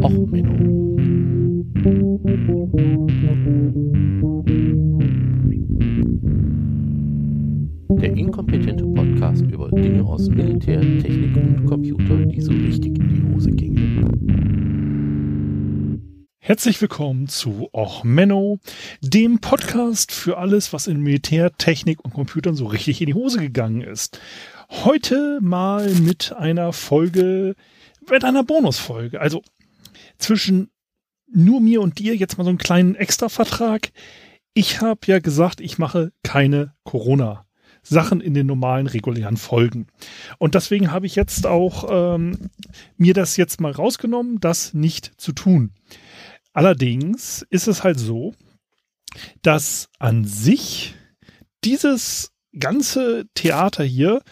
Och, Menno. Der inkompetente Podcast über Dinge aus Militär, Technik und Computer, die so richtig in die Hose gingen. Herzlich willkommen zu Och Menno, dem Podcast für alles, was in Militär, Technik und Computern so richtig in die Hose gegangen ist. Heute mal mit einer Folge, mit einer Bonusfolge. Also zwischen nur mir und dir jetzt mal so einen kleinen Extra-Vertrag. Ich habe ja gesagt, ich mache keine Corona. Sachen in den normalen regulären Folgen. Und deswegen habe ich jetzt auch ähm, mir das jetzt mal rausgenommen, das nicht zu tun. Allerdings ist es halt so, dass an sich dieses ganze Theater hier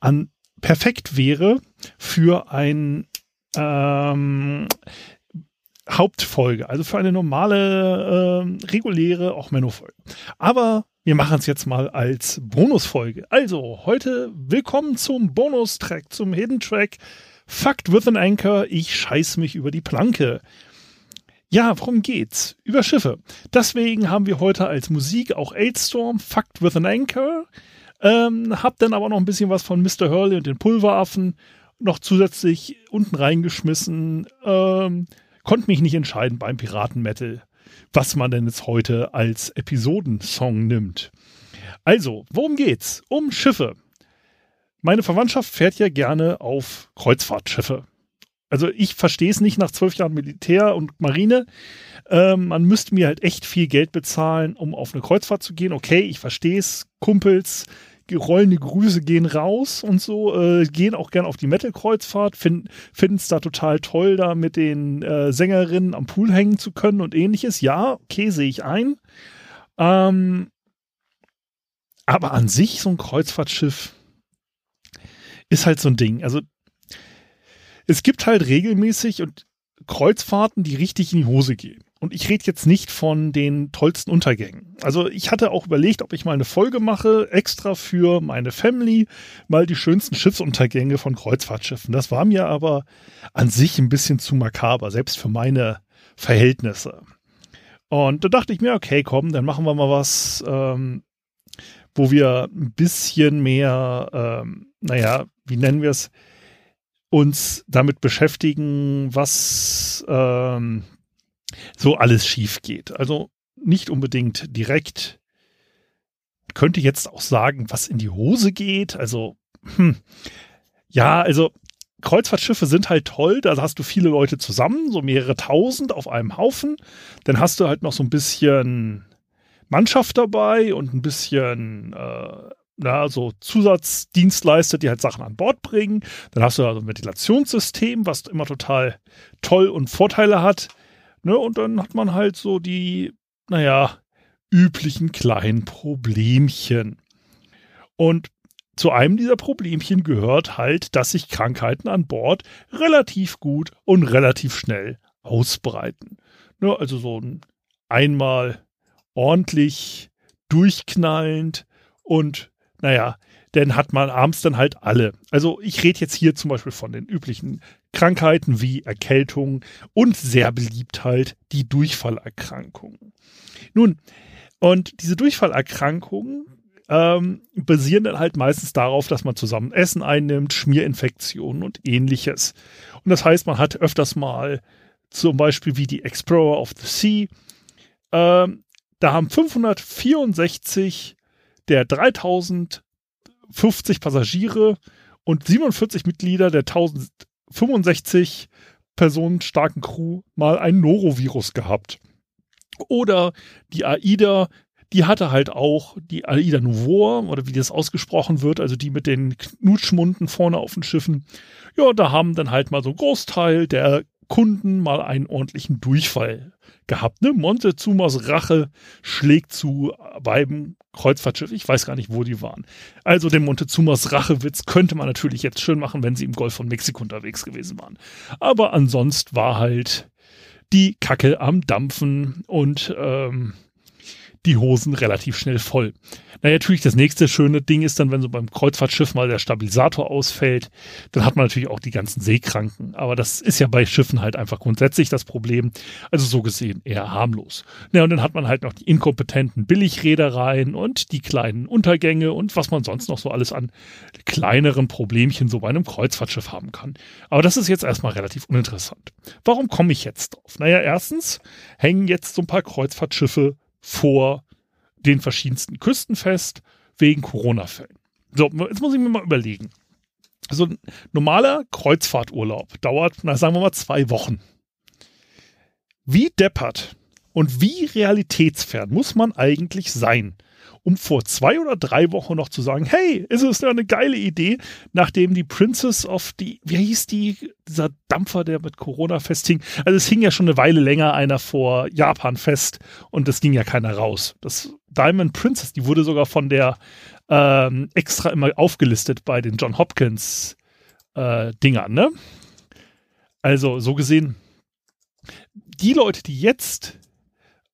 an perfekt wäre für ein ähm, Hauptfolge, also für eine normale, äh, reguläre, auch Menno-Folge. Aber wir machen es jetzt mal als Bonusfolge. Also, heute willkommen zum Bonustrack, zum Hidden Track. Fucked with an Anchor, ich scheiß mich über die Planke. Ja, worum geht's? Über Schiffe. Deswegen haben wir heute als Musik auch Aidstorm, Fucked with an Anchor. Ähm, hab dann aber noch ein bisschen was von Mr. Hurley und den Pulveraffen noch zusätzlich unten reingeschmissen. Ähm, konnte mich nicht entscheiden beim Piratenmetal, was man denn jetzt heute als Episodensong nimmt. Also, worum geht's? Um Schiffe. Meine Verwandtschaft fährt ja gerne auf Kreuzfahrtschiffe. Also ich verstehe es nicht nach zwölf Jahren Militär und Marine. Ähm, man müsste mir halt echt viel Geld bezahlen, um auf eine Kreuzfahrt zu gehen. Okay, ich verstehe es. Kumpels, rollende Grüße gehen raus und so, äh, gehen auch gern auf die Metal-Kreuzfahrt, finden es da total toll, da mit den äh, Sängerinnen am Pool hängen zu können und ähnliches. Ja, okay, sehe ich ein. Ähm, aber an sich so ein Kreuzfahrtschiff ist halt so ein Ding. Also es gibt halt regelmäßig und Kreuzfahrten, die richtig in die Hose gehen. Und ich rede jetzt nicht von den tollsten Untergängen. Also ich hatte auch überlegt, ob ich mal eine Folge mache, extra für meine Family, mal die schönsten Schiffsuntergänge von Kreuzfahrtschiffen. Das war mir aber an sich ein bisschen zu makaber, selbst für meine Verhältnisse. Und da dachte ich mir, okay, komm, dann machen wir mal was, ähm, wo wir ein bisschen mehr, ähm, naja, wie nennen wir es, uns damit beschäftigen, was ähm, so alles schief geht. Also nicht unbedingt direkt. Könnte jetzt auch sagen, was in die Hose geht. Also, hm. ja, also Kreuzfahrtschiffe sind halt toll. Da hast du viele Leute zusammen, so mehrere tausend auf einem Haufen. Dann hast du halt noch so ein bisschen Mannschaft dabei und ein bisschen äh, na, so Zusatzdienstleister, die halt Sachen an Bord bringen. Dann hast du also ein Ventilationssystem, was immer total toll und Vorteile hat. Ne? Und dann hat man halt so die, naja, üblichen kleinen Problemchen. Und zu einem dieser Problemchen gehört halt, dass sich Krankheiten an Bord relativ gut und relativ schnell ausbreiten. Ne? Also so ein einmal ordentlich durchknallend und naja, dann hat man abends dann halt alle. Also ich rede jetzt hier zum Beispiel von den üblichen Krankheiten wie Erkältung und sehr beliebt halt die Durchfallerkrankungen. Nun, und diese Durchfallerkrankungen ähm, basieren dann halt meistens darauf, dass man zusammen Essen einnimmt, Schmierinfektionen und ähnliches. Und das heißt, man hat öfters mal zum Beispiel wie die Explorer of the Sea. Ähm, da haben 564 der 3050 Passagiere und 47 Mitglieder der 1065 Personen starken Crew mal ein Norovirus gehabt. Oder die AIDA, die hatte halt auch die AIDA Nouveau, oder wie das ausgesprochen wird, also die mit den Knutschmunden vorne auf den Schiffen. Ja, da haben dann halt mal so ein Großteil der Kunden mal einen ordentlichen Durchfall gehabt. Ne? Montezumas Rache schlägt zu beim Kreuzfahrtschiff. Ich weiß gar nicht, wo die waren. Also den Montezumas Rachewitz könnte man natürlich jetzt schön machen, wenn sie im Golf von Mexiko unterwegs gewesen waren. Aber ansonsten war halt die Kacke am Dampfen und ähm, die Hosen relativ schnell voll. Na, natürlich, das nächste schöne Ding ist dann, wenn so beim Kreuzfahrtschiff mal der Stabilisator ausfällt, dann hat man natürlich auch die ganzen Seekranken. Aber das ist ja bei Schiffen halt einfach grundsätzlich das Problem. Also so gesehen eher harmlos. Na, und dann hat man halt noch die inkompetenten Billigreedereien und die kleinen Untergänge und was man sonst noch so alles an kleineren Problemchen so bei einem Kreuzfahrtschiff haben kann. Aber das ist jetzt erstmal relativ uninteressant. Warum komme ich jetzt drauf? Naja, erstens hängen jetzt so ein paar Kreuzfahrtschiffe vor den verschiedensten Küsten fest wegen Corona-Fällen. So, jetzt muss ich mir mal überlegen. So ein normaler Kreuzfahrturlaub dauert, na, sagen wir mal, zwei Wochen. Wie deppert und wie realitätsfern muss man eigentlich sein, um vor zwei oder drei Wochen noch zu sagen, hey, ist es eine geile Idee, nachdem die Princess of die, wie hieß die, dieser Dampfer, der mit Corona festhing. Also es hing ja schon eine Weile länger einer vor Japan fest und es ging ja keiner raus. Das Diamond Princess, die wurde sogar von der ähm, extra immer aufgelistet bei den John Hopkins äh, Dingern, ne? Also so gesehen, die Leute, die jetzt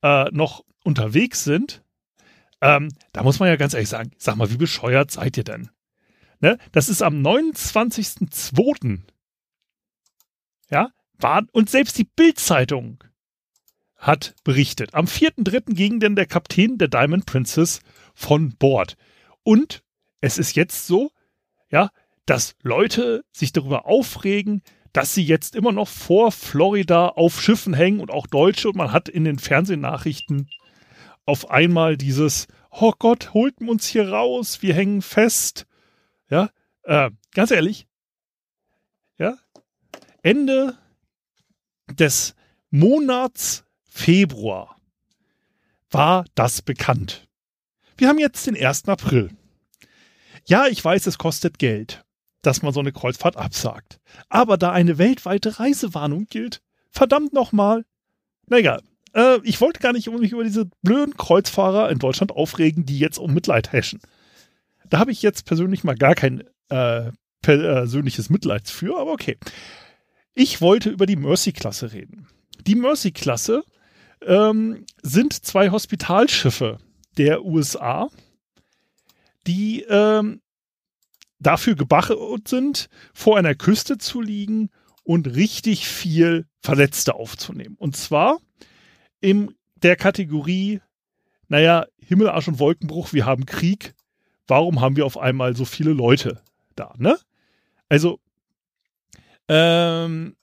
äh, noch unterwegs sind, ähm, da muss man ja ganz ehrlich sagen, sag mal, wie bescheuert seid ihr denn? Ne? Das ist am 29.02. Ja, war, und selbst die Bildzeitung hat berichtet. Am 4.3. ging denn der Kapitän der Diamond Princess von Bord. Und es ist jetzt so, ja, dass Leute sich darüber aufregen, dass sie jetzt immer noch vor Florida auf Schiffen hängen und auch Deutsche. Und man hat in den Fernsehnachrichten auf einmal dieses, oh Gott, holt uns hier raus, wir hängen fest. Ja, äh, ganz ehrlich, ja, Ende des Monats Februar war das bekannt. Wir haben jetzt den 1. April. Ja, ich weiß, es kostet Geld, dass man so eine Kreuzfahrt absagt. Aber da eine weltweite Reisewarnung gilt, verdammt nochmal. Na egal, äh, ich wollte gar nicht mich über diese blöden Kreuzfahrer in Deutschland aufregen, die jetzt um Mitleid haschen. Da habe ich jetzt persönlich mal gar kein äh, persönliches Mitleid für, aber okay. Ich wollte über die Mercy-Klasse reden. Die Mercy-Klasse ähm, sind zwei Hospitalschiffe der USA, die ähm, dafür gebachert sind, vor einer Küste zu liegen und richtig viel Verletzte aufzunehmen. Und zwar in der Kategorie, naja, Himmel, Arsch und Wolkenbruch, wir haben Krieg. Warum haben wir auf einmal so viele Leute da, ne? Also, ähm,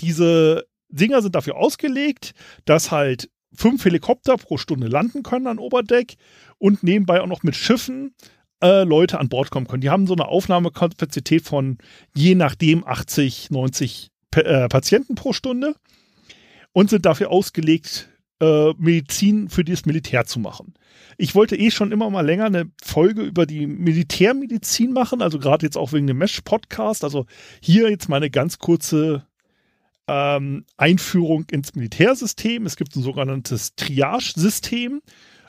diese Dinger sind dafür ausgelegt, dass halt fünf Helikopter pro Stunde landen können an Oberdeck und nebenbei auch noch mit Schiffen äh, Leute an Bord kommen können. Die haben so eine Aufnahmekapazität von je nachdem 80, 90 äh, Patienten pro Stunde und sind dafür ausgelegt, äh, Medizin für das Militär zu machen. Ich wollte eh schon immer mal länger eine Folge über die Militärmedizin machen, also gerade jetzt auch wegen dem Mesh-Podcast. Also hier jetzt meine ganz kurze ähm, Einführung ins Militärsystem. Es gibt ein sogenanntes Triage-System.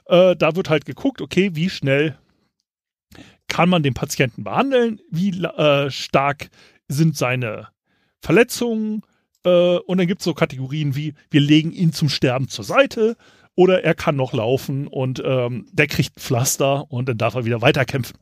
Äh, da wird halt geguckt, okay, wie schnell kann man den Patienten behandeln, wie äh, stark sind seine Verletzungen, äh, und dann gibt es so Kategorien wie, wir legen ihn zum Sterben zur Seite oder er kann noch laufen und ähm, der kriegt Pflaster und dann darf er wieder weiterkämpfen.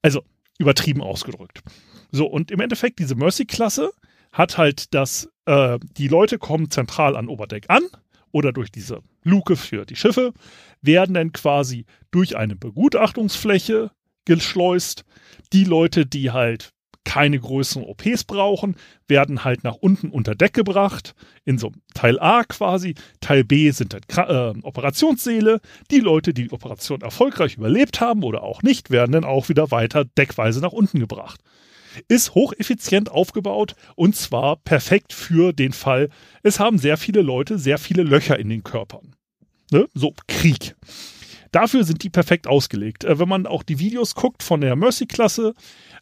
Also übertrieben ausgedrückt. So, und im Endeffekt, diese Mercy-Klasse hat halt das, äh, die Leute kommen zentral an Oberdeck an oder durch diese Luke für die Schiffe, werden dann quasi durch eine Begutachtungsfläche geschleust. Die Leute, die halt keine größeren OPs brauchen, werden halt nach unten unter Deck gebracht, in so Teil A quasi. Teil B sind dann äh, Operationssäle. Die Leute, die die Operation erfolgreich überlebt haben oder auch nicht, werden dann auch wieder weiter deckweise nach unten gebracht. Ist hocheffizient aufgebaut und zwar perfekt für den Fall, es haben sehr viele Leute sehr viele Löcher in den Körpern. Ne? So Krieg. Dafür sind die perfekt ausgelegt. Äh, wenn man auch die Videos guckt von der Mercy-Klasse,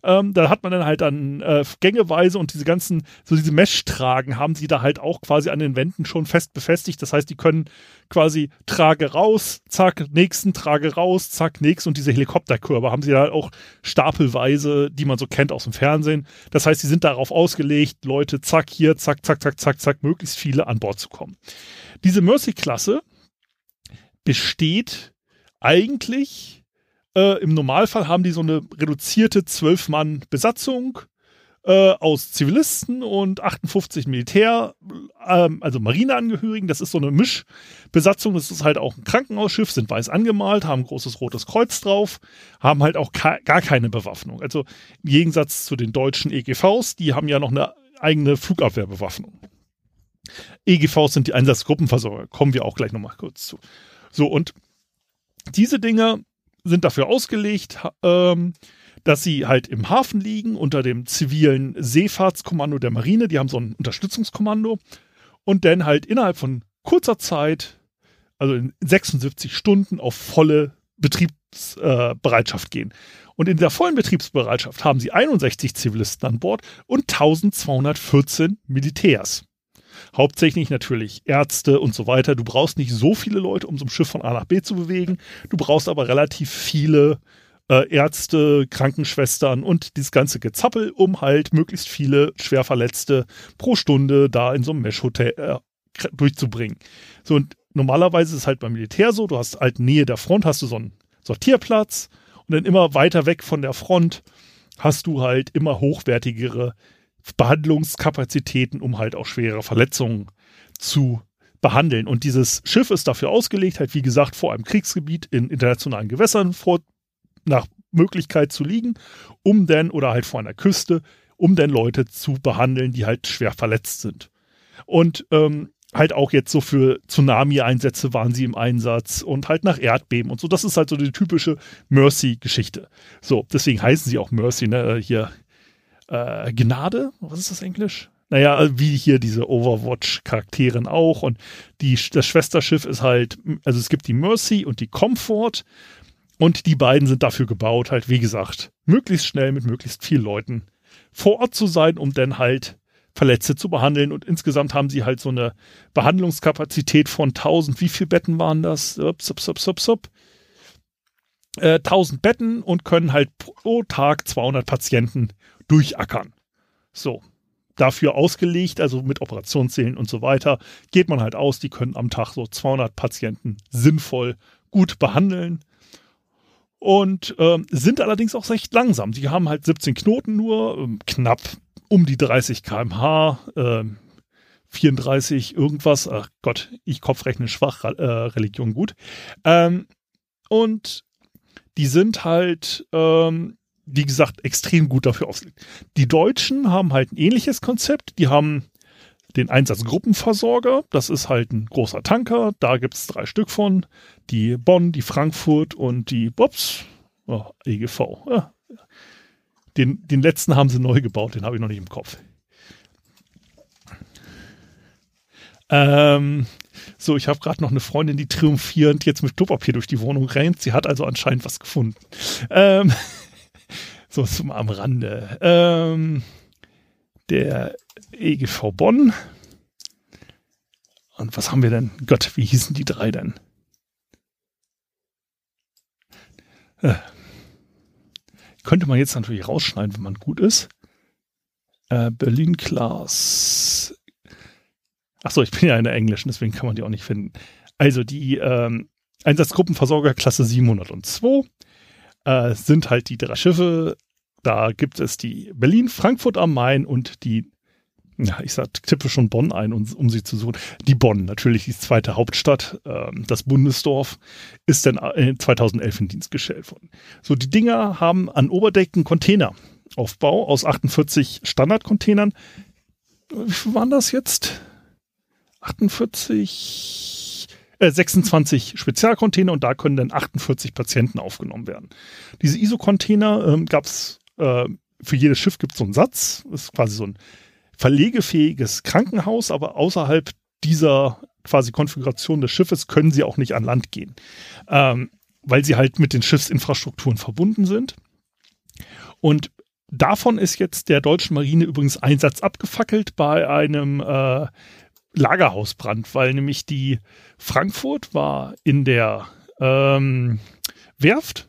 ähm, da hat man dann halt an äh, Gängeweise und diese ganzen, so diese Mesh-Tragen haben sie da halt auch quasi an den Wänden schon fest befestigt. Das heißt, die können quasi Trage raus, zack, nächsten Trage raus, zack, nächsten und diese Helikopterkörper haben sie da halt auch stapelweise, die man so kennt aus dem Fernsehen. Das heißt, sie sind darauf ausgelegt, Leute, zack, hier, zack, zack, zack, zack, zack, möglichst viele an Bord zu kommen. Diese Mercy-Klasse besteht eigentlich, äh, im Normalfall haben die so eine reduzierte Zwölf-Mann-Besatzung äh, aus Zivilisten und 58 Militär, ähm, also Marineangehörigen. Das ist so eine Mischbesatzung. Das ist halt auch ein Krankenhausschiff, sind weiß angemalt, haben ein großes rotes Kreuz drauf, haben halt auch gar keine Bewaffnung. Also im Gegensatz zu den deutschen EGVs, die haben ja noch eine eigene Flugabwehrbewaffnung. EGVs sind die Einsatzgruppenversorger. Kommen wir auch gleich nochmal kurz zu. So, und diese Dinge sind dafür ausgelegt, ähm, dass sie halt im Hafen liegen unter dem zivilen Seefahrtskommando der Marine. Die haben so ein Unterstützungskommando und dann halt innerhalb von kurzer Zeit, also in 76 Stunden, auf volle Betriebsbereitschaft äh, gehen. Und in der vollen Betriebsbereitschaft haben sie 61 Zivilisten an Bord und 1214 Militärs. Hauptsächlich natürlich Ärzte und so weiter. Du brauchst nicht so viele Leute, um so ein Schiff von A nach B zu bewegen. Du brauchst aber relativ viele äh, Ärzte, Krankenschwestern und dieses ganze Gezappel, um halt möglichst viele Schwerverletzte pro Stunde da in so einem Mesh-Hotel äh, durchzubringen. So, und normalerweise ist es halt beim Militär so, du hast halt Nähe der Front, hast du so einen Sortierplatz und dann immer weiter weg von der Front hast du halt immer hochwertigere Behandlungskapazitäten, um halt auch schwere Verletzungen zu behandeln. Und dieses Schiff ist dafür ausgelegt, halt wie gesagt vor einem Kriegsgebiet in internationalen Gewässern vor, nach Möglichkeit zu liegen, um dann, oder halt vor einer Küste, um dann Leute zu behandeln, die halt schwer verletzt sind. Und ähm, halt auch jetzt so für Tsunami-Einsätze waren sie im Einsatz und halt nach Erdbeben und so. Das ist halt so die typische Mercy-Geschichte. So, deswegen heißen sie auch Mercy, ne? Hier äh, Gnade, was ist das Englisch? Naja, wie hier diese Overwatch-Charakteren auch. Und die, das Schwesterschiff ist halt, also es gibt die Mercy und die Comfort. Und die beiden sind dafür gebaut, halt, wie gesagt, möglichst schnell mit möglichst vielen Leuten vor Ort zu sein, um dann halt Verletzte zu behandeln. Und insgesamt haben sie halt so eine Behandlungskapazität von 1000, wie viele Betten waren das? Ups, ups, ups, ups, ups. Äh, 1000 Betten und können halt pro Tag 200 Patienten durchackern. So. Dafür ausgelegt, also mit Operationssälen und so weiter, geht man halt aus, die können am Tag so 200 Patienten sinnvoll gut behandeln und ähm, sind allerdings auch recht langsam. Sie haben halt 17 Knoten nur, ähm, knapp um die 30 km/h, äh, 34 irgendwas. Ach Gott, ich Kopfrechne schwach, äh, Religion gut. Ähm, und die sind halt, ähm, wie gesagt, extrem gut dafür ausgelegt. Die Deutschen haben halt ein ähnliches Konzept. Die haben den Einsatzgruppenversorger. Das ist halt ein großer Tanker. Da gibt es drei Stück von. Die Bonn, die Frankfurt und die Bobs. Oh, EGV. Ja. Den, den letzten haben sie neu gebaut, den habe ich noch nicht im Kopf. Ähm, so, ich habe gerade noch eine Freundin, die triumphierend jetzt mit Klopapier durch die Wohnung rennt. Sie hat also anscheinend was gefunden. Ähm, so, zum am Rande. Ähm, der EGV Bonn. Und was haben wir denn? Gott, wie hießen die drei denn? Äh, könnte man jetzt natürlich rausschneiden, wenn man gut ist. Äh, Berlin Class. Achso, ich bin ja in der Englischen, deswegen kann man die auch nicht finden. Also die ähm, Einsatzgruppenversorger Klasse 702 äh, sind halt die drei Schiffe. Da gibt es die Berlin, Frankfurt am Main und die ja, ich sag, tippe schon Bonn ein, um, um, sie zu suchen. Die Bonn, natürlich die zweite Hauptstadt, ähm, das Bundesdorf, ist dann 2011 äh, in Dienst gestellt worden. So, die Dinger haben an Oberdeck einen Containeraufbau aus 48 Standardcontainern. Wie waren das jetzt? 48, äh, 26 Spezialcontainer und da können dann 48 Patienten aufgenommen werden. Diese ISO-Container ähm, gab es äh, für jedes Schiff gibt es so einen Satz, das ist quasi so ein verlegefähiges Krankenhaus, aber außerhalb dieser quasi Konfiguration des Schiffes können sie auch nicht an Land gehen, ähm, weil sie halt mit den Schiffsinfrastrukturen verbunden sind. Und davon ist jetzt der deutschen Marine übrigens Einsatz abgefackelt bei einem äh, Lagerhausbrand, weil nämlich die Frankfurt war in der ähm, Werft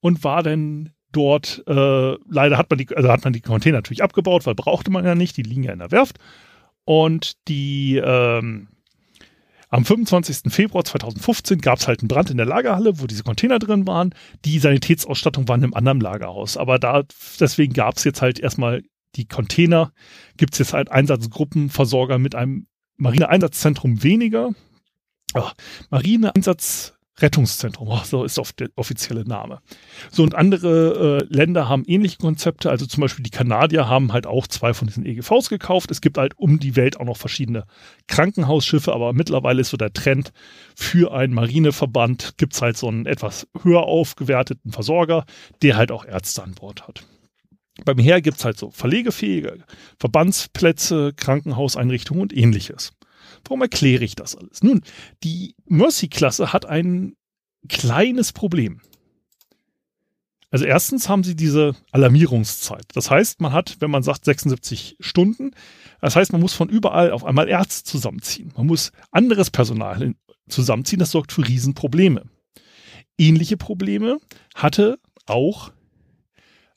und war dann dort, äh, leider hat man die, also hat man die Container natürlich abgebaut, weil brauchte man ja nicht, die liegen ja in der Werft. Und die ähm, Am 25. Februar 2015 gab es halt einen Brand in der Lagerhalle, wo diese Container drin waren. Die Sanitätsausstattung war in einem anderen Lagerhaus. Aber da, deswegen gab es jetzt halt erstmal die Container. Gibt es jetzt halt Einsatzgruppenversorger mit einem Marineeinsatzzentrum weniger. Ach, Marineeinsatz Rettungszentrum, oh, so ist oft der offizielle Name. So und andere äh, Länder haben ähnliche Konzepte, also zum Beispiel die Kanadier haben halt auch zwei von diesen EGVs gekauft. Es gibt halt um die Welt auch noch verschiedene Krankenhausschiffe, aber mittlerweile ist so der Trend für einen Marineverband, gibt es halt so einen etwas höher aufgewerteten Versorger, der halt auch Ärzte an Bord hat. Beim Heer gibt es halt so verlegefähige Verbandsplätze, Krankenhauseinrichtungen und ähnliches. Warum erkläre ich das alles? Nun, die Mercy-Klasse hat ein kleines Problem. Also erstens haben sie diese Alarmierungszeit. Das heißt, man hat, wenn man sagt 76 Stunden, das heißt, man muss von überall auf einmal Ärzte zusammenziehen. Man muss anderes Personal zusammenziehen. Das sorgt für Riesenprobleme. Ähnliche Probleme hatte auch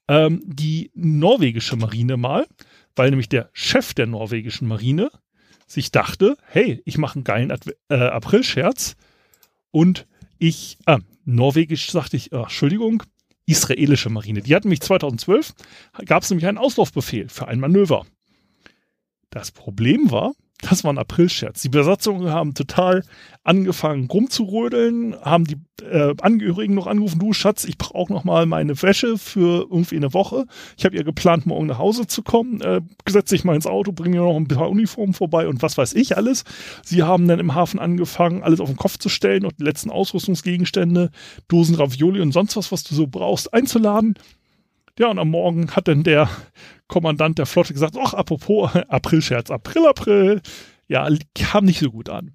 ähm, die norwegische Marine mal, weil nämlich der Chef der norwegischen Marine sich dachte, hey, ich mache einen geilen äh, April-Scherz und ich, ah, norwegisch sagte ich, ach, Entschuldigung, israelische Marine. Die hatten mich 2012, gab es nämlich einen Auslaufbefehl für ein Manöver. Das Problem war, das war ein Aprilscherz. Die Besatzungen haben total angefangen rumzurödeln, haben die äh, Angehörigen noch angerufen, du Schatz, ich brauche auch noch mal meine Wäsche für irgendwie eine Woche. Ich habe ja geplant, morgen nach Hause zu kommen. Äh, setz dich mal ins Auto, bring mir noch ein paar Uniformen vorbei und was weiß ich alles. Sie haben dann im Hafen angefangen, alles auf den Kopf zu stellen und die letzten Ausrüstungsgegenstände, Dosen Ravioli und sonst was, was du so brauchst, einzuladen. Ja, und am Morgen hat dann der Kommandant der Flotte gesagt, ach, apropos Aprilscherz, April, April. Ja, kam nicht so gut an.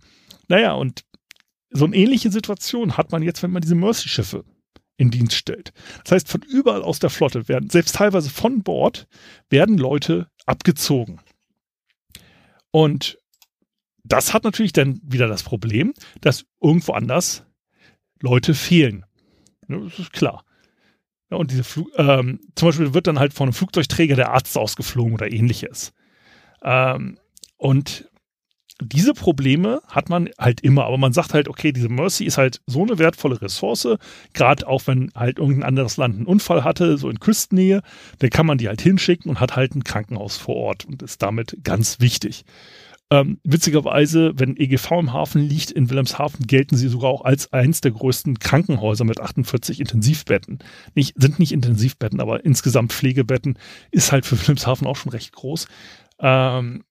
Naja, und so eine ähnliche Situation hat man jetzt, wenn man diese Mercy-Schiffe in Dienst stellt. Das heißt, von überall aus der Flotte werden, selbst teilweise von Bord, werden Leute abgezogen. Und das hat natürlich dann wieder das Problem, dass irgendwo anders Leute fehlen. Das ist klar. Und diese Flug, ähm, zum Beispiel wird dann halt von einem Flugzeugträger der Arzt ausgeflogen oder ähnliches. Ähm, und diese Probleme hat man halt immer, aber man sagt halt, okay, diese Mercy ist halt so eine wertvolle Ressource, gerade auch wenn halt irgendein anderes Land einen Unfall hatte, so in Küstennähe, dann kann man die halt hinschicken und hat halt ein Krankenhaus vor Ort und ist damit ganz wichtig. Ähm, witzigerweise, wenn EGV im Hafen liegt, in Wilhelmshaven gelten sie sogar auch als eins der größten Krankenhäuser mit 48 Intensivbetten. Nicht, sind nicht Intensivbetten, aber insgesamt Pflegebetten ist halt für Wilhelmshaven auch schon recht groß. Ähm,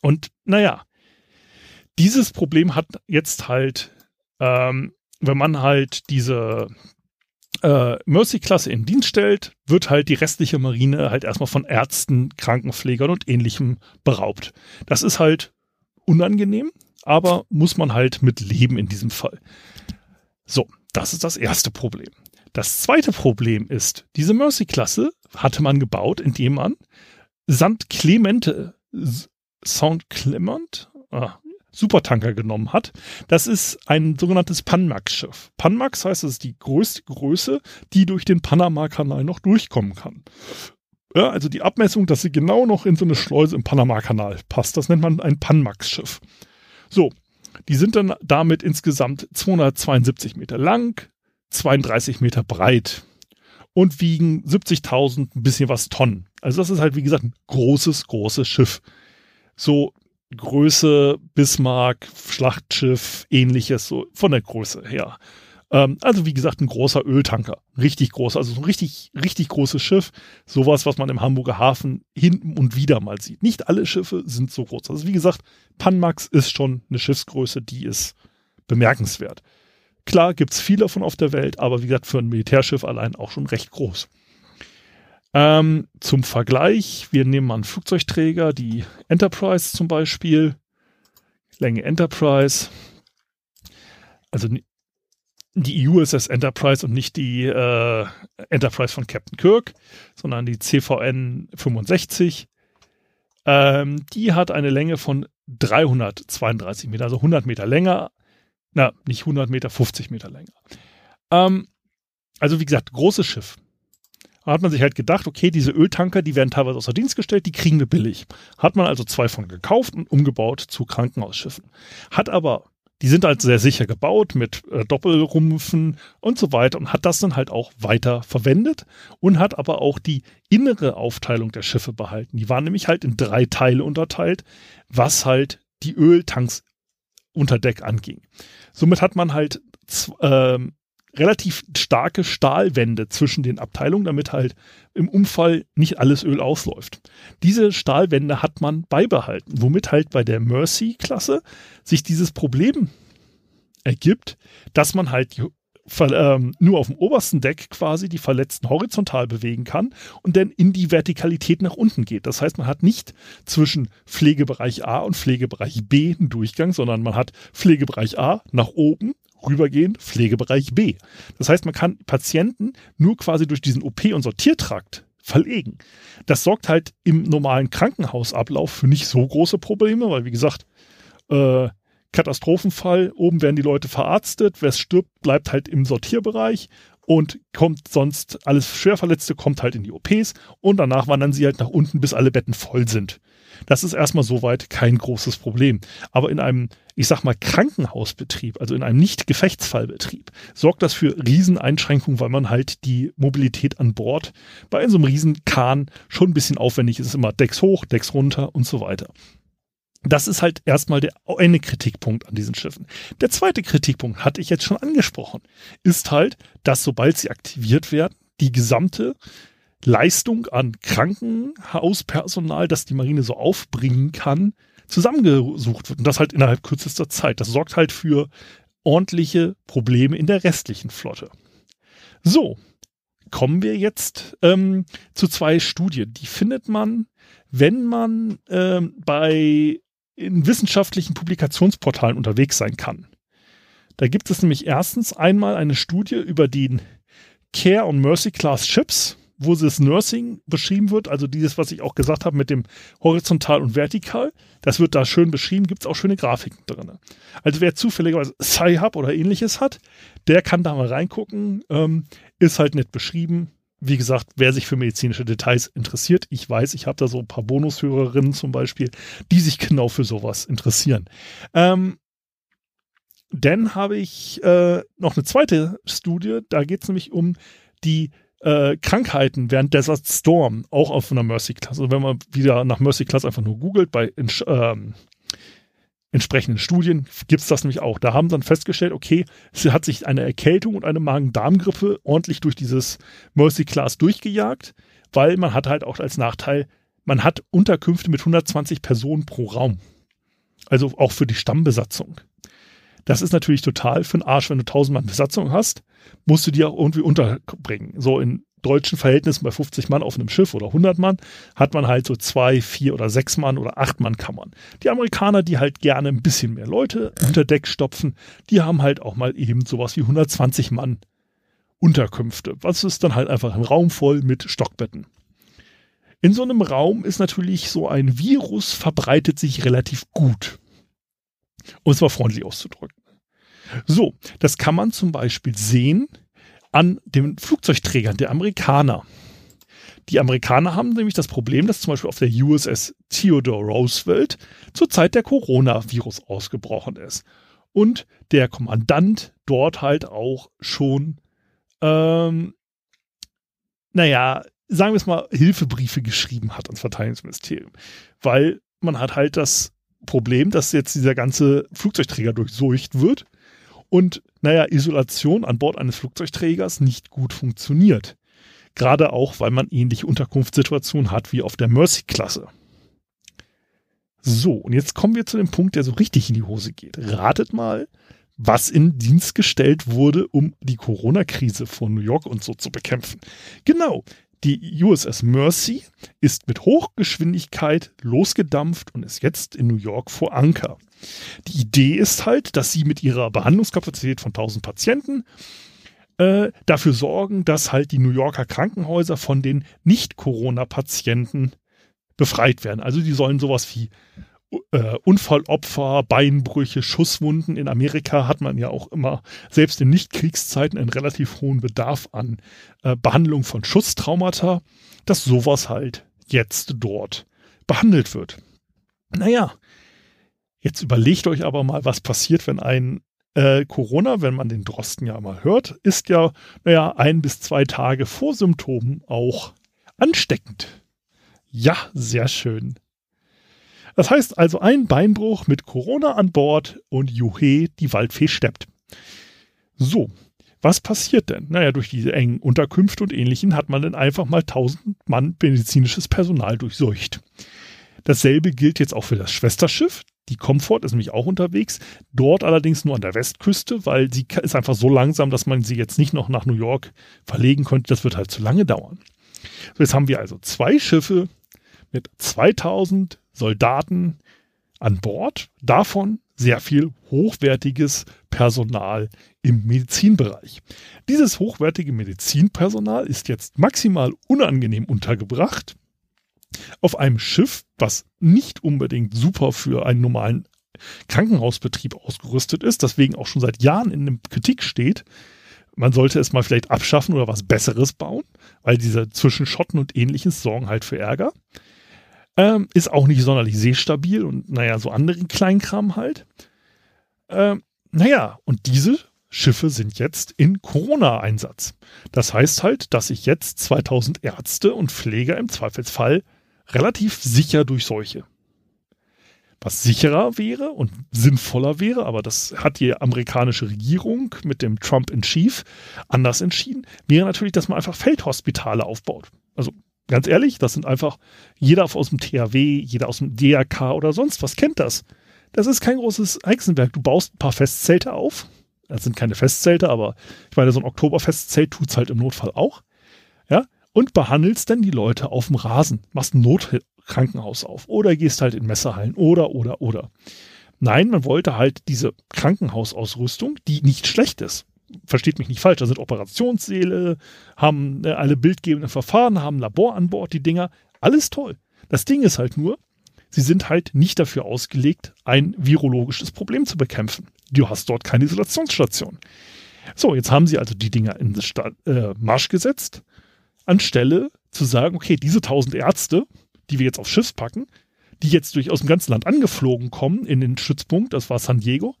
und naja, dieses Problem hat jetzt halt, ähm, wenn man halt diese äh, Mercy-Klasse in Dienst stellt, wird halt die restliche Marine halt erstmal von Ärzten, Krankenpflegern und ähnlichem beraubt. Das ist halt unangenehm, aber muss man halt mit leben in diesem Fall. So, das ist das erste Problem. Das zweite Problem ist, diese Mercy-Klasse hatte man gebaut, indem man St. Clemente, Saint Clement, ah, Supertanker genommen hat. Das ist ein sogenanntes Panmax-Schiff. Panmax heißt, es ist die größte Größe, die durch den Panama-Kanal noch durchkommen kann. Ja, also die Abmessung, dass sie genau noch in so eine Schleuse im Panama-Kanal passt, das nennt man ein Panmax-Schiff. So, die sind dann damit insgesamt 272 Meter lang, 32 Meter breit und wiegen 70.000, ein bisschen was Tonnen. Also das ist halt, wie gesagt, ein großes, großes Schiff. So Größe, Bismarck, Schlachtschiff, ähnliches, so von der Größe her. Ähm, also wie gesagt, ein großer Öltanker. Richtig groß, also so ein richtig, richtig großes Schiff. Sowas, was man im Hamburger Hafen hinten und wieder mal sieht. Nicht alle Schiffe sind so groß. Also wie gesagt, Panmax ist schon eine Schiffsgröße, die ist bemerkenswert. Klar gibt es viele davon auf der Welt, aber wie gesagt, für ein Militärschiff allein auch schon recht groß. Ähm, zum Vergleich, wir nehmen mal einen Flugzeugträger, die Enterprise zum Beispiel, Länge Enterprise, also die USS Enterprise und nicht die äh, Enterprise von Captain Kirk, sondern die CVN 65. Ähm, die hat eine Länge von 332 Meter, also 100 Meter länger. Na, nicht 100 Meter, 50 Meter länger. Ähm, also wie gesagt, großes Schiff. Hat man sich halt gedacht, okay, diese Öltanker, die werden teilweise außer Dienst gestellt, die kriegen wir billig. Hat man also zwei von gekauft und umgebaut zu Krankenhausschiffen. Hat aber die sind halt sehr sicher gebaut mit äh, Doppelrumpfen und so weiter und hat das dann halt auch weiter verwendet und hat aber auch die innere Aufteilung der Schiffe behalten. Die waren nämlich halt in drei Teile unterteilt, was halt die Öltanks unter Deck anging. Somit hat man halt äh, relativ starke Stahlwände zwischen den Abteilungen, damit halt im Unfall nicht alles Öl ausläuft. Diese Stahlwände hat man beibehalten, womit halt bei der Mercy-Klasse sich dieses Problem ergibt, dass man halt ähm, nur auf dem obersten Deck quasi die Verletzten horizontal bewegen kann und dann in die Vertikalität nach unten geht. Das heißt, man hat nicht zwischen Pflegebereich A und Pflegebereich B einen Durchgang, sondern man hat Pflegebereich A nach oben rübergehen, Pflegebereich B. Das heißt, man kann Patienten nur quasi durch diesen OP- und Sortiertrakt verlegen. Das sorgt halt im normalen Krankenhausablauf für nicht so große Probleme, weil wie gesagt, äh, Katastrophenfall, oben werden die Leute verarztet, wer stirbt, bleibt halt im Sortierbereich und kommt sonst, alles Schwerverletzte kommt halt in die OPs und danach wandern sie halt nach unten, bis alle Betten voll sind. Das ist erstmal soweit kein großes Problem. Aber in einem, ich sag mal, Krankenhausbetrieb, also in einem Nicht-Gefechtsfallbetrieb, sorgt das für Rieseneinschränkungen, weil man halt die Mobilität an Bord bei so einem Riesenkahn schon ein bisschen aufwendig ist. Immer Decks hoch, Decks runter und so weiter. Das ist halt erstmal der eine Kritikpunkt an diesen Schiffen. Der zweite Kritikpunkt, hatte ich jetzt schon angesprochen, ist halt, dass sobald sie aktiviert werden, die gesamte Leistung an Krankenhauspersonal, das die Marine so aufbringen kann, zusammengesucht wird. Und das halt innerhalb kürzester Zeit. Das sorgt halt für ordentliche Probleme in der restlichen Flotte. So, kommen wir jetzt ähm, zu zwei Studien. Die findet man, wenn man ähm, bei in wissenschaftlichen Publikationsportalen unterwegs sein kann. Da gibt es nämlich erstens einmal eine Studie über den Care und Mercy Class Ships wo das Nursing beschrieben wird, also dieses, was ich auch gesagt habe mit dem horizontal und vertikal, das wird da schön beschrieben, gibt es auch schöne Grafiken drin. Also wer zufälligerweise Sci-Hub oder ähnliches hat, der kann da mal reingucken, ähm, ist halt nett beschrieben. Wie gesagt, wer sich für medizinische Details interessiert, ich weiß, ich habe da so ein paar Bonushörerinnen zum Beispiel, die sich genau für sowas interessieren. Ähm, dann habe ich äh, noch eine zweite Studie, da geht es nämlich um die äh, Krankheiten während Desert Storm, auch auf einer Mercy Class. Also wenn man wieder nach Mercy Class einfach nur googelt, bei ähm, entsprechenden Studien gibt es das nämlich auch. Da haben sie dann festgestellt, okay, sie hat sich eine Erkältung und eine Magen-Darm-Grippe ordentlich durch dieses Mercy Class durchgejagt, weil man hat halt auch als Nachteil, man hat Unterkünfte mit 120 Personen pro Raum. Also auch für die Stammbesatzung. Das ist natürlich total für den Arsch, wenn du 1000 Mann Besatzung hast, musst du die auch irgendwie unterbringen. So in deutschen Verhältnissen bei 50 Mann auf einem Schiff oder 100 Mann hat man halt so zwei, vier oder sechs Mann oder acht Mann Kammern. Die Amerikaner, die halt gerne ein bisschen mehr Leute unter Deck stopfen, die haben halt auch mal eben sowas wie 120 Mann Unterkünfte. Was ist dann halt einfach ein Raum voll mit Stockbetten. In so einem Raum ist natürlich so ein Virus verbreitet sich relativ gut um es mal freundlich auszudrücken. So, das kann man zum Beispiel sehen an den Flugzeugträgern der Amerikaner. Die Amerikaner haben nämlich das Problem, dass zum Beispiel auf der USS Theodore Roosevelt zur Zeit der Coronavirus ausgebrochen ist. Und der Kommandant dort halt auch schon, ähm, naja, sagen wir es mal, Hilfebriefe geschrieben hat ans Verteidigungsministerium. Weil man hat halt das Problem, dass jetzt dieser ganze Flugzeugträger durchseucht wird und, naja, Isolation an Bord eines Flugzeugträgers nicht gut funktioniert. Gerade auch, weil man ähnliche Unterkunftssituationen hat wie auf der Mercy-Klasse. So, und jetzt kommen wir zu dem Punkt, der so richtig in die Hose geht. Ratet mal, was in Dienst gestellt wurde, um die Corona-Krise von New York und so zu bekämpfen. Genau, die USS Mercy ist mit Hochgeschwindigkeit losgedampft und ist jetzt in New York vor Anker. Die Idee ist halt, dass sie mit ihrer Behandlungskapazität von 1000 Patienten äh, dafür sorgen, dass halt die New Yorker Krankenhäuser von den Nicht-Corona-Patienten befreit werden. Also die sollen sowas wie äh, Unfallopfer, Beinbrüche, Schusswunden. In Amerika hat man ja auch immer, selbst in Nicht-Kriegszeiten, einen relativ hohen Bedarf an äh, Behandlung von Schusstraumata, dass sowas halt jetzt dort behandelt wird. Naja, Jetzt überlegt euch aber mal, was passiert, wenn ein äh, Corona, wenn man den Drosten ja mal hört, ist ja, naja, ein bis zwei Tage vor Symptomen auch ansteckend. Ja, sehr schön. Das heißt also ein Beinbruch mit Corona an Bord und Juhe, die Waldfee steppt. So, was passiert denn? Naja, durch diese engen Unterkünfte und Ähnlichen hat man dann einfach mal 1000 Mann medizinisches Personal durchseucht. Dasselbe gilt jetzt auch für das Schwesterschiff. Die Comfort ist nämlich auch unterwegs, dort allerdings nur an der Westküste, weil sie ist einfach so langsam, dass man sie jetzt nicht noch nach New York verlegen könnte. Das wird halt zu lange dauern. So, jetzt haben wir also zwei Schiffe mit 2000 Soldaten an Bord, davon sehr viel hochwertiges Personal im Medizinbereich. Dieses hochwertige Medizinpersonal ist jetzt maximal unangenehm untergebracht auf einem Schiff, was nicht unbedingt super für einen normalen Krankenhausbetrieb ausgerüstet ist, deswegen auch schon seit Jahren in der Kritik steht, man sollte es mal vielleicht abschaffen oder was Besseres bauen, weil diese Zwischenschotten und ähnliches sorgen halt für Ärger. Ähm, ist auch nicht sonderlich seestabil und naja, so anderen Kleinkram halt. Ähm, naja, und diese Schiffe sind jetzt in Corona-Einsatz. Das heißt halt, dass ich jetzt 2000 Ärzte und Pfleger im Zweifelsfall relativ sicher durchseuche. Was sicherer wäre und sinnvoller wäre, aber das hat die amerikanische Regierung mit dem Trump in Chief anders entschieden, wäre natürlich, dass man einfach Feldhospitale aufbaut. Also ganz ehrlich, das sind einfach jeder aus dem THW, jeder aus dem DRK oder sonst was kennt das. Das ist kein großes Hexenwerk. Du baust ein paar Festzelte auf. Das sind keine Festzelte, aber ich meine, so ein Oktoberfestzelt tut es halt im Notfall auch. Ja, und behandelst dann die Leute auf dem Rasen. Machst ein Notkrankenhaus auf oder gehst halt in Messerhallen oder, oder, oder. Nein, man wollte halt diese Krankenhausausrüstung, die nicht schlecht ist. Versteht mich nicht falsch, da sind Operationssäle, haben äh, alle bildgebenden Verfahren, haben Labor an Bord, die Dinger. Alles toll. Das Ding ist halt nur, sie sind halt nicht dafür ausgelegt, ein virologisches Problem zu bekämpfen. Du hast dort keine Isolationsstation. So, jetzt haben sie also die Dinger in den äh, Marsch gesetzt anstelle zu sagen, okay, diese 1000 Ärzte, die wir jetzt aufs Schiff packen, die jetzt durch aus dem ganzen Land angeflogen kommen in den Stützpunkt, das war San Diego,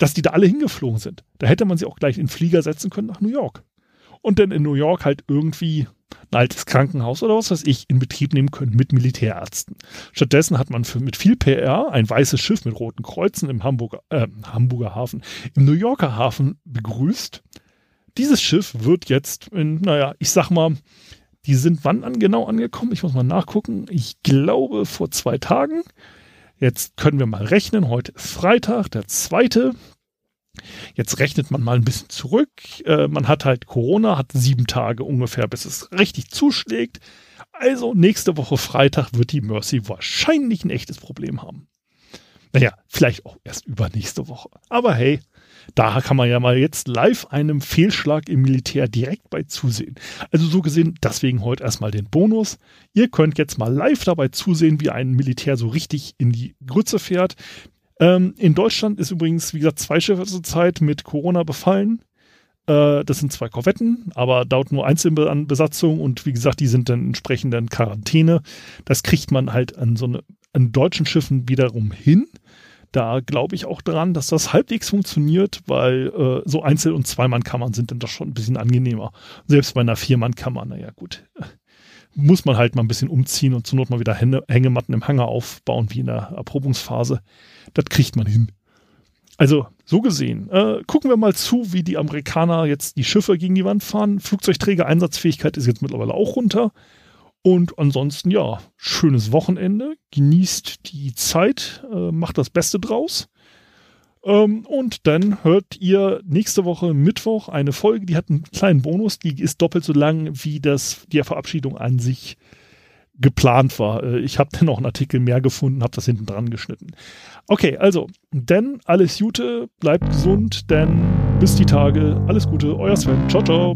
dass die da alle hingeflogen sind. Da hätte man sie auch gleich in Flieger setzen können nach New York. Und dann in New York halt irgendwie ein altes Krankenhaus oder was weiß ich in Betrieb nehmen können mit Militärärzten. Stattdessen hat man für, mit viel PR ein weißes Schiff mit roten Kreuzen im Hamburger, äh, Hamburger Hafen, im New Yorker Hafen begrüßt, dieses Schiff wird jetzt in, naja, ich sag mal, die sind wann an, genau angekommen? Ich muss mal nachgucken. Ich glaube vor zwei Tagen. Jetzt können wir mal rechnen. Heute ist Freitag, der zweite. Jetzt rechnet man mal ein bisschen zurück. Äh, man hat halt Corona, hat sieben Tage ungefähr, bis es richtig zuschlägt. Also nächste Woche Freitag wird die Mercy wahrscheinlich ein echtes Problem haben. Naja, vielleicht auch erst übernächste Woche. Aber hey, da kann man ja mal jetzt live einem Fehlschlag im Militär direkt bei zusehen. Also so gesehen, deswegen heute erstmal den Bonus. Ihr könnt jetzt mal live dabei zusehen, wie ein Militär so richtig in die Grütze fährt. Ähm, in Deutschland ist übrigens, wie gesagt, zwei Schiffe zur Zeit mit Corona befallen. Äh, das sind zwei Korvetten, aber dauert nur einzelne an Besatzung und wie gesagt, die sind dann entsprechend in Quarantäne. Das kriegt man halt an so eine, an deutschen Schiffen wiederum hin. Da glaube ich auch dran, dass das halbwegs funktioniert, weil äh, so Einzel- und Zweimannkammern sind dann doch schon ein bisschen angenehmer. Selbst bei einer Viermannkammer, naja gut, muss man halt mal ein bisschen umziehen und zur Not mal wieder Hänge, Hängematten im Hangar aufbauen, wie in der Erprobungsphase. Das kriegt man hin. Also, so gesehen, äh, gucken wir mal zu, wie die Amerikaner jetzt die Schiffe gegen die Wand fahren. Flugzeugträger-Einsatzfähigkeit ist jetzt mittlerweile auch runter. Und ansonsten, ja, schönes Wochenende. Genießt die Zeit, äh, macht das Beste draus. Ähm, und dann hört ihr nächste Woche Mittwoch eine Folge, die hat einen kleinen Bonus, die ist doppelt so lang, wie das, die Verabschiedung an sich geplant war. Äh, ich habe dann noch einen Artikel mehr gefunden, habe das hinten dran geschnitten. Okay, also, denn alles Gute, bleibt gesund, denn bis die Tage, alles Gute, euer Sven. Ciao, ciao.